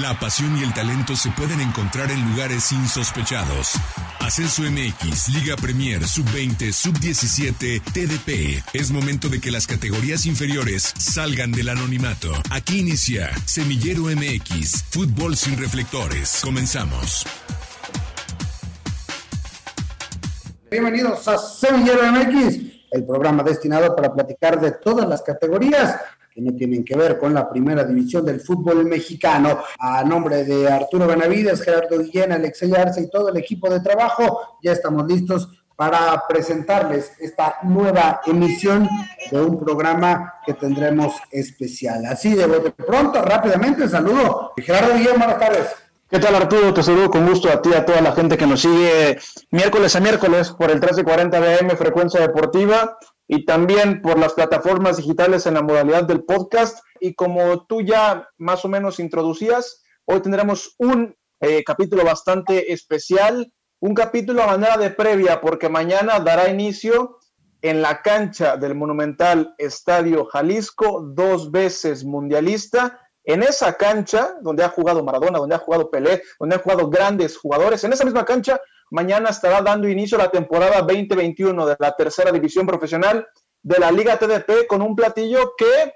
La pasión y el talento se pueden encontrar en lugares insospechados. Ascenso MX, Liga Premier, Sub-20, Sub-17, TDP. Es momento de que las categorías inferiores salgan del anonimato. Aquí inicia Semillero MX, Fútbol sin reflectores. Comenzamos. Bienvenidos a Semillero MX, el programa destinado para platicar de todas las categorías que no tienen que ver con la primera división del fútbol mexicano. A nombre de Arturo Benavides, Gerardo Guillén, Alex Arce y todo el equipo de trabajo, ya estamos listos para presentarles esta nueva emisión de un programa que tendremos especial. Así de pronto, rápidamente, saludo. Gerardo Guillén, buenas tardes. ¿Qué tal Arturo? Te saludo con gusto a ti, a toda la gente que nos sigue miércoles a miércoles por el 1340 BM Frecuencia Deportiva y también por las plataformas digitales en la modalidad del podcast. Y como tú ya más o menos introducías, hoy tendremos un eh, capítulo bastante especial, un capítulo a manera de previa, porque mañana dará inicio en la cancha del monumental Estadio Jalisco, dos veces mundialista. En esa cancha, donde ha jugado Maradona, donde ha jugado Pelé, donde han jugado grandes jugadores, en esa misma cancha mañana estará dando inicio la temporada 2021 de la tercera división profesional de la Liga TDP con un platillo que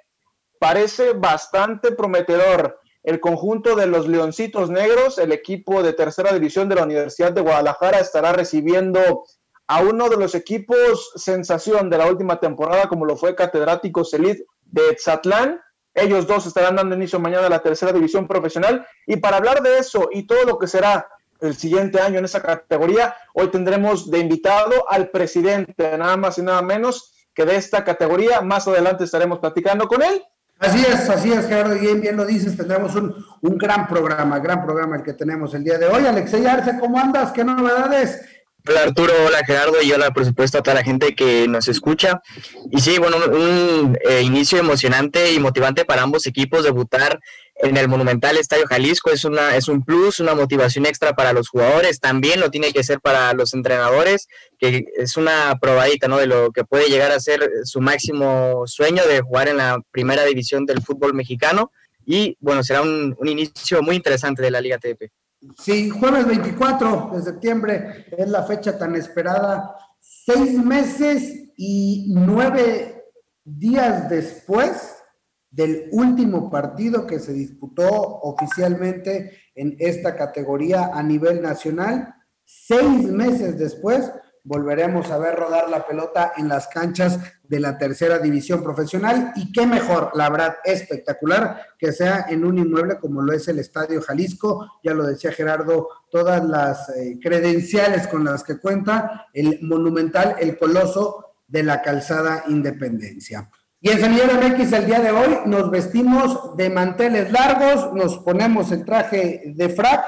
parece bastante prometedor. El conjunto de los Leoncitos Negros, el equipo de tercera división de la Universidad de Guadalajara, estará recibiendo a uno de los equipos sensación de la última temporada, como lo fue Catedrático Celit de Etzatlán. Ellos dos estarán dando inicio mañana a la tercera división profesional. Y para hablar de eso y todo lo que será el siguiente año en esa categoría. Hoy tendremos de invitado al presidente, nada más y nada menos que de esta categoría. Más adelante estaremos platicando con él. Así es, así es, Gerardo, bien, bien lo dices, tendremos un, un gran programa, gran programa el que tenemos el día de hoy. Alexey Arce, ¿cómo andas? ¿Qué novedades? Hola Arturo, hola Gerardo y hola por supuesto a toda la gente que nos escucha. Y sí, bueno, un, eh, inicio emocionante y motivante para ambos equipos debutar en el Monumental Estadio Jalisco es una es un plus, una motivación extra para los jugadores, también lo tiene que ser para los entrenadores, que es una probadita, ¿no? de lo que puede llegar a ser su máximo sueño de jugar en la primera división del fútbol mexicano y bueno, será un, un inicio muy interesante de la Liga TDP. Sí, jueves 24 de septiembre es la fecha tan esperada. Seis meses y nueve días después del último partido que se disputó oficialmente en esta categoría a nivel nacional. Seis meses después volveremos a ver rodar la pelota en las canchas de la tercera división profesional y qué mejor, la verdad, espectacular que sea en un inmueble como lo es el Estadio Jalisco, ya lo decía Gerardo, todas las eh, credenciales con las que cuenta el monumental, el coloso de la calzada Independencia. Y en Semillero MX el día de hoy nos vestimos de manteles largos, nos ponemos el traje de frac,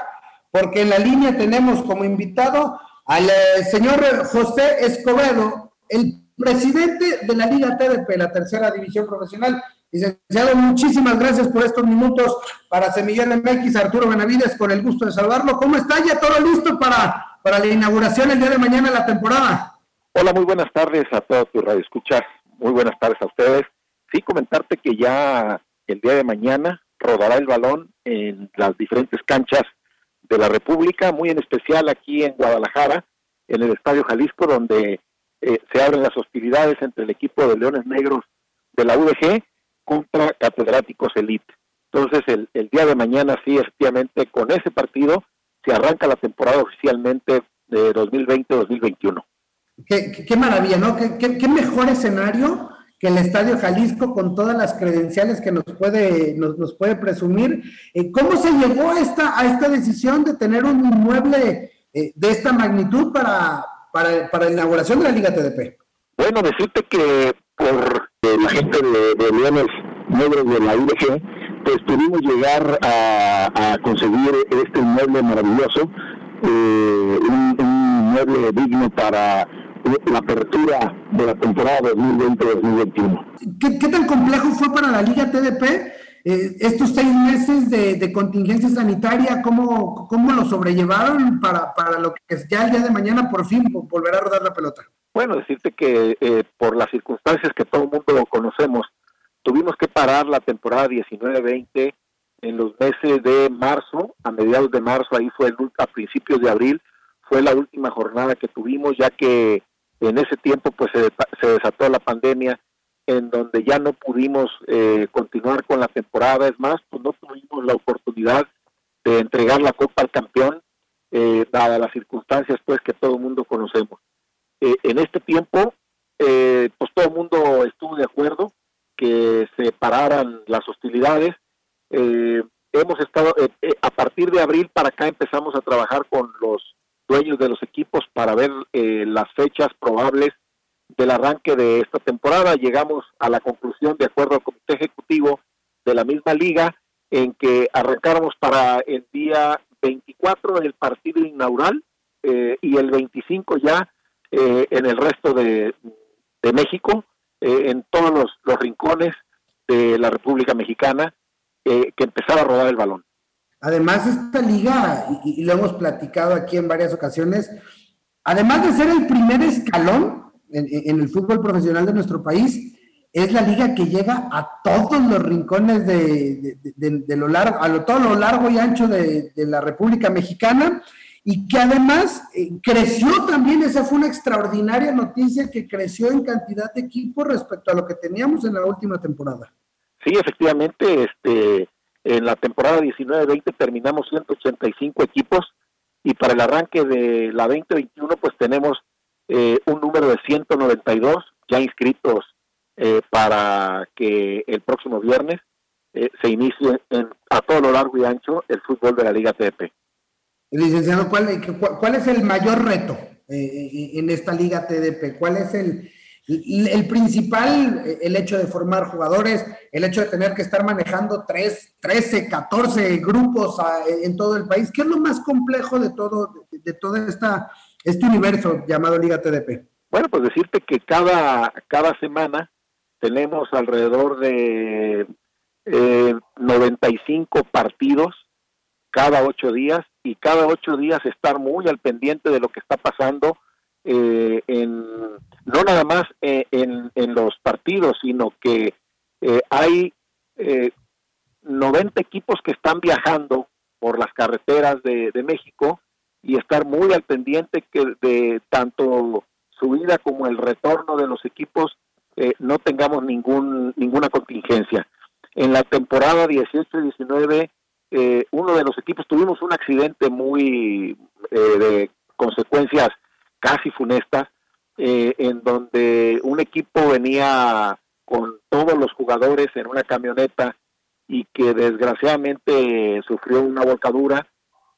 porque en la línea tenemos como invitado al eh, señor José Escobedo, el presidente de la Liga TDP, la tercera división profesional. Licenciado, muchísimas gracias por estos minutos para Semillero MX, Arturo Benavides, con el gusto de salvarlo. ¿Cómo está? ¿Ya todo listo para, para la inauguración el día de mañana de la temporada? Hola, muy buenas tardes a todos tu radio escuchas. Muy buenas tardes a ustedes. Sí, comentarte que ya el día de mañana rodará el balón en las diferentes canchas de la República, muy en especial aquí en Guadalajara, en el Estadio Jalisco, donde eh, se abren las hostilidades entre el equipo de Leones Negros de la UDG contra Catedráticos Elite. Entonces, el, día de mañana, sí, efectivamente, con ese partido se arranca la temporada oficialmente de 2020-2021. Qué, qué, qué, maravilla, ¿no? Qué, qué, mejor escenario que el Estadio Jalisco con todas las credenciales que nos puede, nos, nos puede presumir. Eh, ¿Cómo se llegó a esta, a esta decisión de tener un inmueble eh, de esta magnitud para, para, para, la inauguración de la Liga TDP? Bueno, decirte que por la gente de, de Leones Negros de la UDG, pues pudimos llegar a, a conseguir este inmueble maravilloso, eh, un, un inmueble digno para la apertura de la temporada 2020-2021. ¿Qué, ¿Qué, tan complejo fue para la Liga TDP eh, estos seis meses de, de, contingencia sanitaria? ¿Cómo, cómo lo sobrellevaron para, para lo que ya el día de mañana por fin volverá a rodar la pelota? Bueno, decirte que eh, por las circunstancias que todo el mundo conocemos, tuvimos que parar la temporada 19-20 en los meses de marzo, a mediados de marzo, ahí fue a principios de abril, fue la última jornada que tuvimos, ya que en ese tiempo pues se, se desató la pandemia en donde ya no pudimos eh, continuar con la temporada, es más, pues no tuvimos la oportunidad de entregar la copa al campeón, eh, dadas las circunstancias pues que todo el mundo conocemos. Eh, en este tiempo, eh, pues todo el mundo estuvo de acuerdo que se pararan las hostilidades. hemos estado, a partir de abril para acá empezamos a trabajar con los dueños de los equipos para ver las fechas probables del arranque de esta temporada. Llegamos a la conclusión, de acuerdo al comité ejecutivo de la misma liga, en que arrancáramos para el día 24 el partido inaugural eh, y el 25 ya eh, en el resto de, México, eh, en todos los, rincones de la República Mexicana, que empezaba a rodar el balón. Además, esta liga, y, lo hemos platicado aquí en varias ocasiones, además de ser el primer escalón en el fútbol profesional de nuestro país, es la liga que llega a todos los rincones de, lo largo, a todo lo largo y ancho de, la República Mexicana y que además eh, creció también, esa fue una extraordinaria noticia que creció en cantidad de equipos respecto a lo que teníamos en la última temporada. Sí, efectivamente, este, en la temporada 19-20 terminamos 185 equipos y para el arranque de la 2021 pues tenemos eh, un número de 192 ya inscritos eh, para que el próximo viernes eh, se inicie en, a todo lo largo y ancho el fútbol de la Liga TDP. Licenciado, ¿cuál, cuál es el mayor reto en esta Liga TDP? ¿Cuál es el, el, principal, el hecho de formar jugadores, el hecho de tener que estar manejando 3, 13, 14 grupos en todo el país? ¿Qué es lo más complejo de todo, de, todo esta, este universo llamado Liga TDP? Bueno, pues decirte que cada, cada semana tenemos alrededor de eh, 95 partidos cada ocho días y cada ocho días estar muy al pendiente de lo que está pasando eh, en no nada más eh, en, en, los partidos sino que eh, hay 90 equipos que están viajando por las carreteras de, de México y estar muy al pendiente que de tanto su vida como el retorno de los equipos eh, no tengamos ningún ninguna contingencia. En la temporada 18-19, eh, uno de los equipos tuvimos un accidente muy eh, de consecuencias casi funestas, en donde un equipo venía con todos los jugadores en una camioneta y que desgraciadamente sufrió una volcadura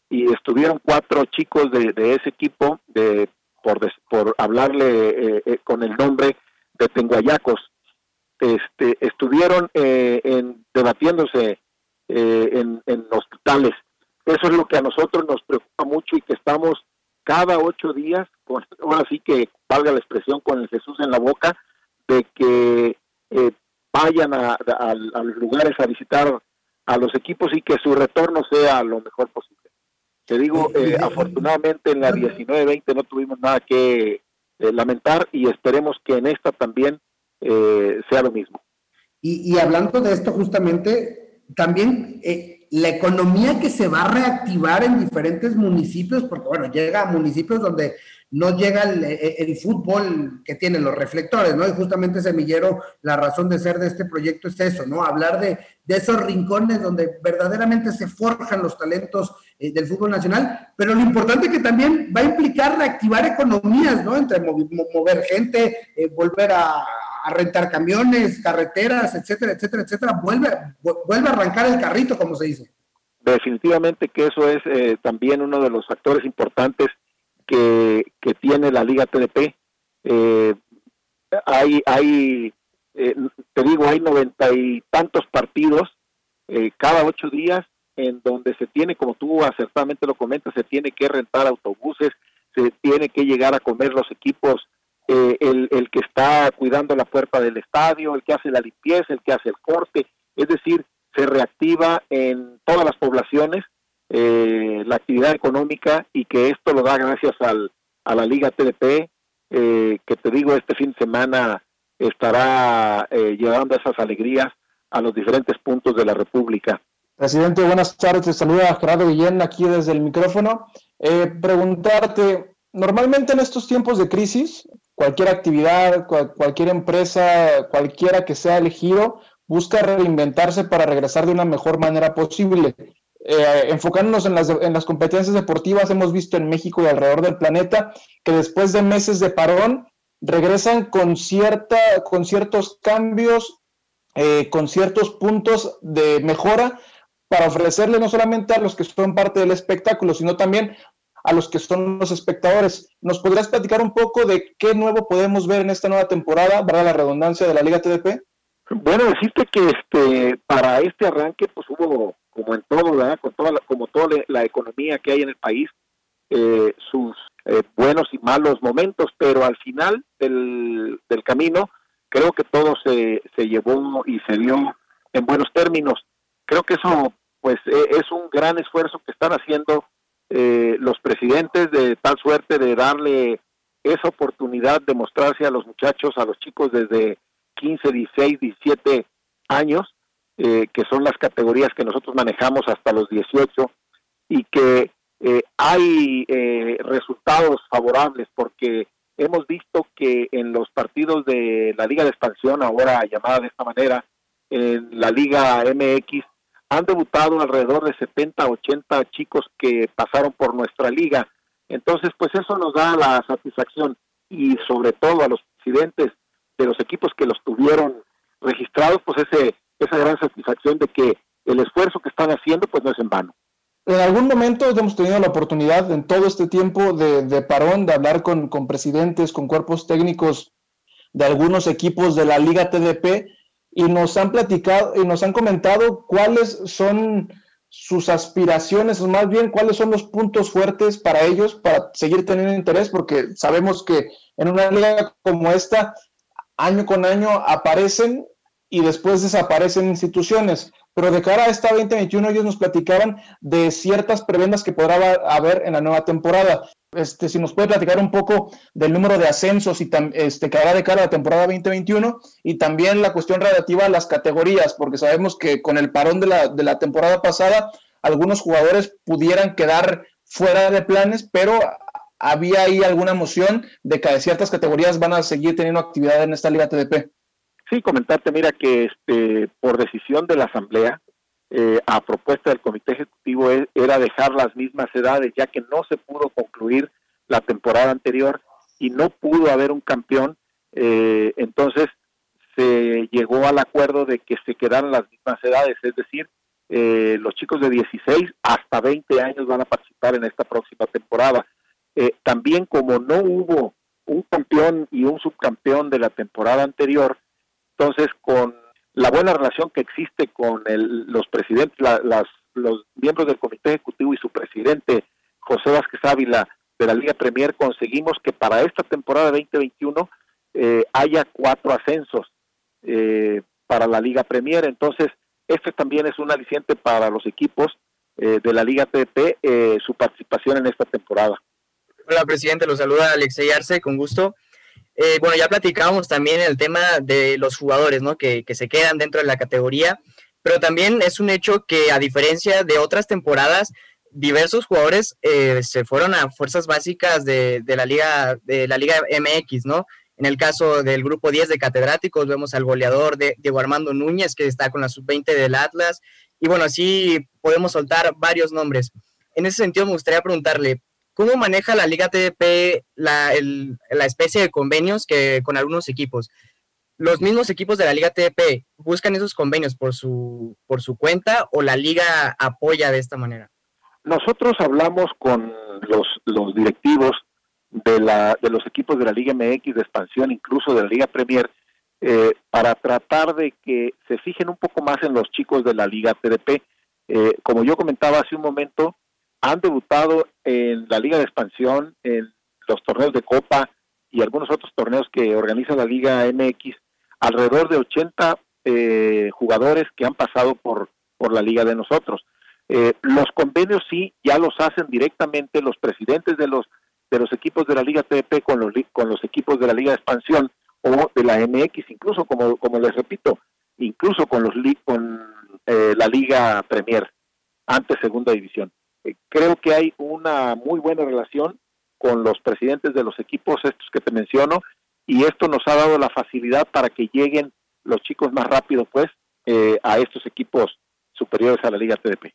y estuvieron cuatro chicos de, ese equipo, de, por, por hablarle con el nombre, de Tenguayacos, este, estuvieron eh, en, debatiéndose eh, en, en, hospitales. Eso es lo que a nosotros nos preocupa mucho y que estamos cada ocho días, con, ahora sí que valga la expresión, con el Jesús en la boca, de que eh, vayan a, los lugares a visitar a los equipos y que su retorno sea lo mejor posible. Te digo, afortunadamente en la 19-20 no tuvimos nada que eh, lamentar y esperemos que en esta también eh, sea lo mismo. Y, hablando de esto justamente, también eh, la economía que se va a reactivar en diferentes municipios, porque bueno, llega a municipios donde no llega el, fútbol que tienen los reflectores, ¿no? Y justamente Semillero, la razón de ser de este proyecto es eso, ¿no? Hablar de, de esos rincones donde verdaderamente se forjan los talentos eh, del fútbol nacional, pero lo importante es que también va a implicar reactivar economías, ¿no? Entre mover gente, eh, volver a, rentar camiones, carreteras, etcétera, etcétera, etcétera, vuelve, vuelve a arrancar el carrito, como se dice. Definitivamente que eso es eh, también uno de los factores importantes que, que tiene la Liga TDP. hay, hay te digo, hay noventa y tantos partidos cada ocho días en donde se tiene, como tú acertadamente lo comentas, se tiene que rentar autobuses, se tiene que llegar a comer los equipos, eh, el, que está cuidando la puerta del estadio, el que hace la limpieza, el que hace el corte, es decir, se reactiva en todas las poblaciones eh, la actividad económica y que esto lo da gracias al, a la Liga TDP, eh, que te digo, este fin de semana estará llevando esas alegrías a los diferentes puntos de la República. Presidente, buenas tardes. Te saluda Gerardo Guillén aquí desde el micrófono. Eh, preguntarte, normalmente en estos tiempos de crisis, cualquier actividad, cualquier empresa, cualquiera que sea elegido, busca reinventarse para regresar de una mejor manera posible. Eh, enfocándonos en las, en las competencias deportivas, hemos visto en México y alrededor del planeta que después de meses de parón regresan con, cierta, con ciertos cambios, eh, con ciertos puntos de mejora para ofrecerle no solamente a los que son parte del espectáculo, sino también a los que son los espectadores. ¿Nos podrías platicar un poco de qué nuevo podemos ver en esta nueva temporada, para la redundancia de la Liga TDP? Bueno, decirte que este para este arranque pues hubo como en todo. Con toda como toda la economía que hay en el país, eh, sus eh, buenos y malos momentos, pero al final del, del camino creo que todo se, se llevó y se dio en buenos términos. Creo que eso pues e, es un gran esfuerzo que están haciendo eh, los presidentes de tal suerte de darle esa oportunidad de mostrarse a los muchachos, a los chicos desde 15, 16, 17 años, eh, que son las categorías que nosotros manejamos hasta los 18, y que eh, hay resultados favorables porque hemos visto que en los partidos de la Liga de Expansión, ahora llamada de esta manera, en la Liga MX, han debutado alrededor de 70, 80 chicos que pasaron por nuestra liga. Entonces, pues eso nos da la satisfacción y sobre todo a los presidentes de los equipos que los tuvieron registrados, pues ese, esa gran satisfacción de que el esfuerzo que están haciendo pues no es en vano. En algún momento hemos tenido la oportunidad en todo este tiempo de, parón de hablar con, con presidentes, con cuerpos técnicos de algunos equipos de la Liga TDP y nos han platicado y nos han comentado cuáles son sus aspiraciones, o más bien cuáles son los puntos fuertes para ellos para seguir teniendo interés, porque sabemos que en una liga como esta, año con año aparecen y después desaparecen instituciones. Pero de cara a esta 2021 ellos nos platicaban de ciertas prebendas que podrá haber en la nueva temporada. Este, si nos puede platicar un poco del número de ascensos y este, que habrá de cara a la temporada 2021 y también la cuestión relativa a las categorías, porque sabemos que con el parón de la, de la temporada pasada, algunos jugadores pudieran quedar fuera de planes, pero había ahí alguna moción de que ciertas categorías van a seguir teniendo actividad en esta Liga TDP. Sí, comentarte, mira, que este, por decisión de la Asamblea, eh, a propuesta del Comité Ejecutivo e, era dejar las mismas edades, ya que no se pudo concluir la temporada anterior y no pudo haber un campeón, eh, entonces se llegó al acuerdo de que se quedaran las mismas edades, es decir, eh, los chicos de 16 hasta 20 años van a participar en esta próxima temporada. también como no hubo un campeón y un subcampeón de la temporada anterior, entonces con la buena relación que existe con los presidentes, las, los miembros del comité ejecutivo y su presidente, José Vázquez Ávila, de la Liga Premier, conseguimos que para esta temporada 2021 eh, haya cuatro ascensos eh, para la Liga Premier. Entonces, este también es un aliciente para los equipos eh, de la Liga TP, su participación en esta temporada. Hola, presidente, lo saluda Alexey Arce, con gusto. Eh, bueno, ya platicábamos también el tema de los jugadores, ¿no? Que, se quedan dentro de la categoría, pero también es un hecho que a diferencia de otras temporadas, diversos jugadores eh, se fueron a fuerzas básicas de, la liga de la liga MX, ¿no? En el caso del grupo 10 de catedráticos vemos al goleador de Diego Armando Núñez que está con la sub-20 del Atlas y bueno, así podemos soltar varios nombres. En ese sentido me gustaría preguntarle, ¿Cómo maneja la Liga TDP la, la especie de convenios que con algunos equipos? ¿Los mismos equipos de la Liga TDP buscan esos convenios por su, por su cuenta o la liga apoya de esta manera? Nosotros hablamos con los, los directivos de, la, de los equipos de la Liga MX de expansión, incluso de la Liga Premier, eh, para tratar de que se fijen un poco más en los chicos de la Liga TDP. Eh, como yo comentaba hace un momento, han debutado en la Liga de Expansión, en los torneos de Copa y algunos otros torneos que organiza la Liga MX, alrededor de 80 eh, jugadores que han pasado por, por la liga de nosotros. Eh, los convenios sí ya los hacen directamente los presidentes de los de los equipos de la Liga TDP con los con los equipos de la Liga de Expansión o de la MX, incluso como como les repito, incluso con los con eh, la Liga Premier, antes Segunda División. Eh, creo que hay una muy buena relación con los presidentes de los equipos estos que te menciono y esto nos ha dado la facilidad para que lleguen los chicos más rápido pues eh, a estos equipos superiores a la Liga TDP.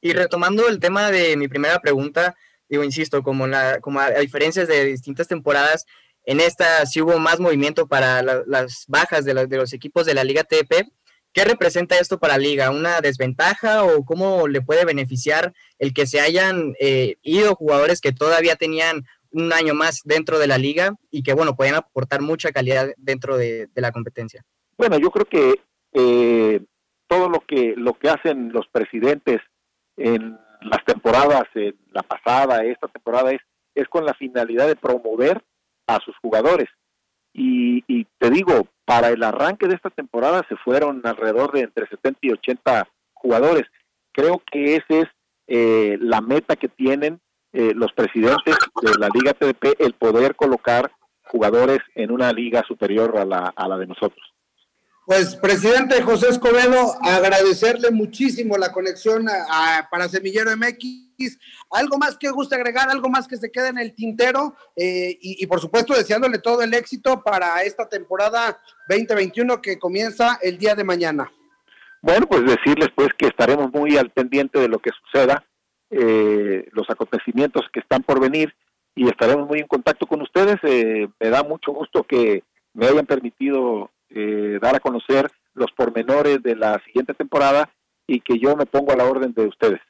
Y retomando el tema de mi primera pregunta, digo, insisto, como, la, como a, diferencias de distintas temporadas, en esta sí hubo más movimiento para las bajas de, de, los equipos de la Liga TDP. ¿Qué representa esto para la liga? ¿Una desventaja o cómo le puede beneficiar el que se hayan eh, ido jugadores que todavía tenían un año más dentro de la liga y que, bueno, pueden aportar mucha calidad dentro de, la competencia? Bueno, yo creo que eh, todo lo que, lo que hacen los presidentes en las temporadas, en la pasada, esta temporada, es, es con la finalidad de promover a sus jugadores. Y, y, te digo, para el arranque de esta temporada se fueron alrededor de entre 70 y 80 jugadores. Creo que esa es eh, la meta que tienen eh, los presidentes de la Liga TDP, el poder colocar jugadores en una liga superior a la, a la de nosotros. Pues, presidente José Escobedo, agradecerle muchísimo la conexión para Semillero MX. ¿Algo más que guste agregar? ¿Algo más que se quede en el tintero? Eh, y, por supuesto, deseándole todo el éxito para esta temporada 2021 que comienza el día de mañana. Bueno, pues decirles pues que estaremos muy al pendiente de lo que suceda, eh, los acontecimientos que están por venir y estaremos muy en contacto con ustedes. Eh, me da mucho gusto que me hayan permitido eh, dar a conocer los pormenores de la siguiente temporada y que yo me pongo a la orden de ustedes.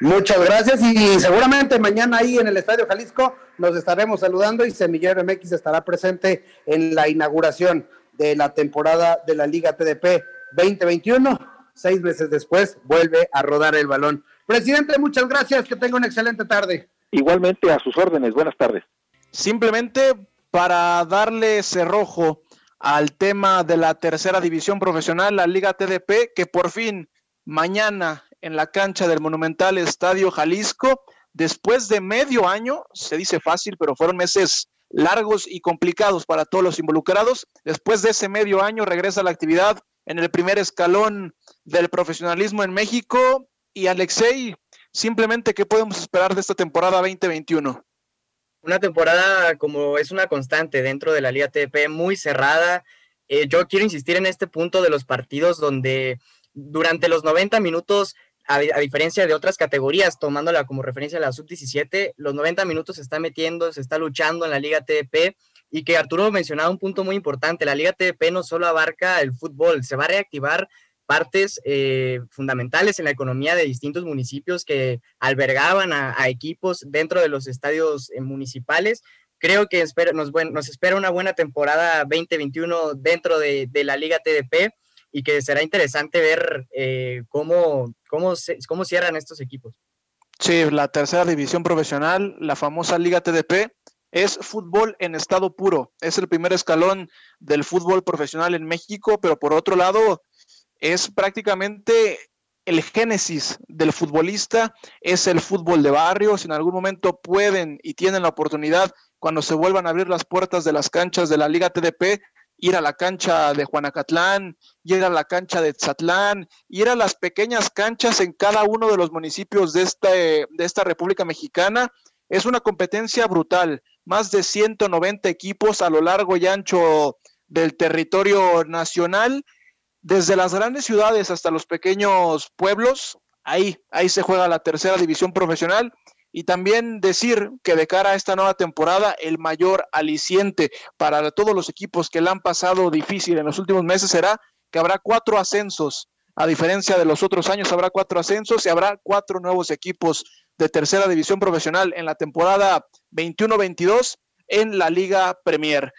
Muchas gracias y seguramente mañana ahí en el Estadio Jalisco nos estaremos saludando y Semillero MX estará presente en la inauguración de la temporada de la Liga TDP 2021. Seis meses después vuelve a rodar el balón. Presidente, muchas gracias, que tenga una excelente tarde. Igualmente a sus órdenes, buenas tardes. Simplemente para darle cerrojo al tema de la tercera división profesional, la Liga TDP, que por fin mañana en la cancha del Monumental Estadio Jalisco, después de medio año, se dice fácil, pero fueron meses largos y complicados para todos los involucrados. Después de ese medio año regresa la actividad en el primer escalón del profesionalismo en México. Y Alexei, simplemente, ¿qué podemos esperar de esta temporada 2021? una temporada como es una constante dentro de la Liga TDP, muy cerrada. Eh, yo quiero insistir en este punto de los partidos donde durante los 90 minutos, a, diferencia de otras categorías, tomándola como referencia a la sub-17, los 90 minutos se está metiendo, se está luchando en la Liga TDP y que Arturo mencionaba un punto muy importante, la Liga TDP no solo abarca el fútbol, se va a reactivar partes eh, fundamentales en la economía de distintos municipios que albergaban a, equipos dentro de los estadios eh, municipales. Creo que nos, nos, espera una buena temporada 2021 dentro de, la Liga TDP y que será interesante ver eh, cómo, cómo, cómo cierran estos equipos. Sí, la tercera división profesional, la famosa Liga TDP, es fútbol en estado puro. Es el primer escalón del fútbol profesional en México, pero por otro lado, es prácticamente el génesis del futbolista, es el fútbol de barrio. Si en algún momento pueden y tienen la oportunidad, cuando se vuelvan a abrir las puertas de las canchas de la Liga TDP, ir a la cancha de Juanacatlán, ir a la cancha de Tzatlán, ir a las pequeñas canchas en cada uno de los municipios de, este, de esta República Mexicana. Es una competencia brutal. Más de 190 equipos a lo largo y ancho del territorio nacional desde las grandes ciudades hasta los pequeños pueblos, ahí, ahí se juega la tercera división profesional. Y también decir que de cara a esta nueva temporada, el mayor aliciente para todos los equipos que la han pasado difícil en los últimos meses será que habrá cuatro ascensos. A diferencia de los otros años, habrá cuatro ascensos y habrá cuatro nuevos equipos de tercera división profesional en la temporada 21-22 en la Liga Premier.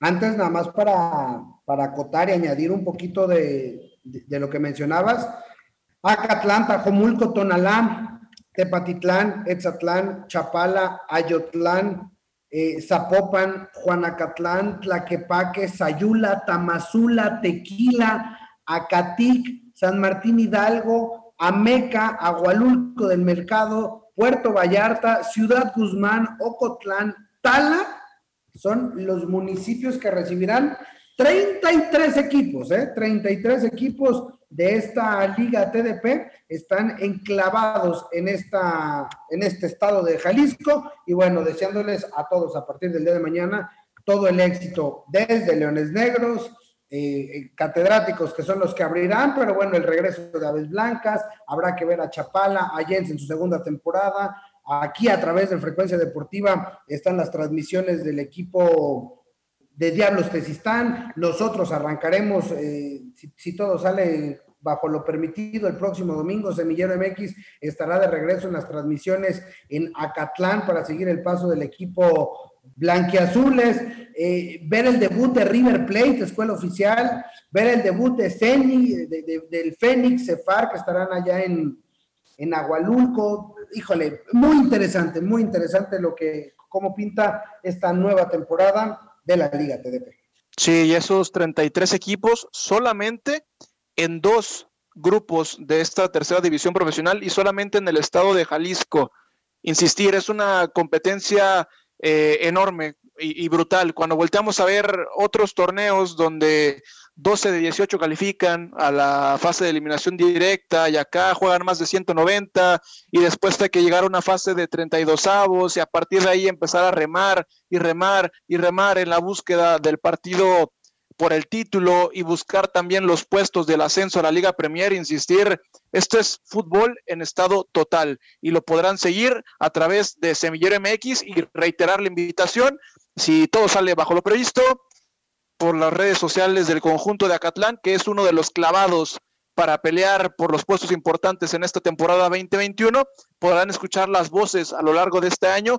Antes, nada más para, para acotar y añadir un poquito de, lo que mencionabas, Acatlán, Tajomulco, Tonalá, Tepatitlán, Etzatlán, Chapala, Ayotlán, eh, Zapopan, Juanacatlán, Tlaquepaque, Sayula, Tamazula, Tequila, Acatic, San Martín Hidalgo, Ameca, Agualulco del Mercado, Puerto Vallarta, Ciudad Guzmán, Ocotlán, Tala son los municipios que recibirán 33 equipos, ¿eh? 33 equipos de esta liga TDP están enclavados en, esta, en este estado de Jalisco. Y bueno, deseándoles a todos a partir del día de mañana todo el éxito desde Leones Negros, eh, eh, catedráticos que son los que abrirán, pero bueno, el regreso de Aves Blancas, habrá que ver a Chapala, a Jens en su segunda temporada, aquí a través de Frecuencia Deportiva están las transmisiones del equipo de Diablos Tesistán, nosotros arrancaremos, eh, si, todo sale bajo lo permitido, el próximo domingo Semillero MX estará de regreso en las transmisiones en Acatlán para seguir el paso del equipo blanquiazules, eh, ver el debut de River Plate, escuela oficial, ver el debut de Ceni, del Fénix, Cefar, que estarán allá en, en Agualulco. Híjole, muy interesante, muy interesante lo que, cómo pinta esta nueva temporada de la Liga TDP. Sí, y esos 33 equipos solamente en dos grupos de esta tercera división profesional y solamente en el estado de Jalisco. Insistir, es una competencia eh, enorme y, brutal. Cuando volteamos a ver otros torneos donde 12 de 18 califican a la fase de eliminación directa y acá juegan más de 190 y después hay que llegar a una fase de 32 avos y a partir de ahí empezar a remar y remar y remar en la búsqueda del partido por el título y buscar también los puestos del ascenso a la Liga Premier, insistir, esto es fútbol en estado total y lo podrán seguir a través de Semillero MX y reiterar la invitación, si todo sale bajo lo previsto, por las redes sociales del conjunto de Acatlán, que es uno de los clavados para pelear por los puestos importantes en esta temporada 2021. Podrán escuchar las voces a lo largo de este año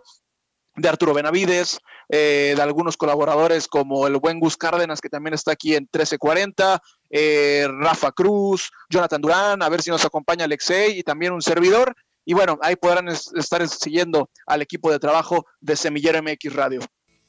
de Arturo Benavides, eh, de algunos colaboradores como el buen Gus Cárdenas, que también está aquí en 1340, eh, Rafa Cruz, Jonathan Durán, a ver si nos acompaña Alexei y también un servidor. Y bueno, ahí podrán estar siguiendo al equipo de trabajo de Semillero MX Radio.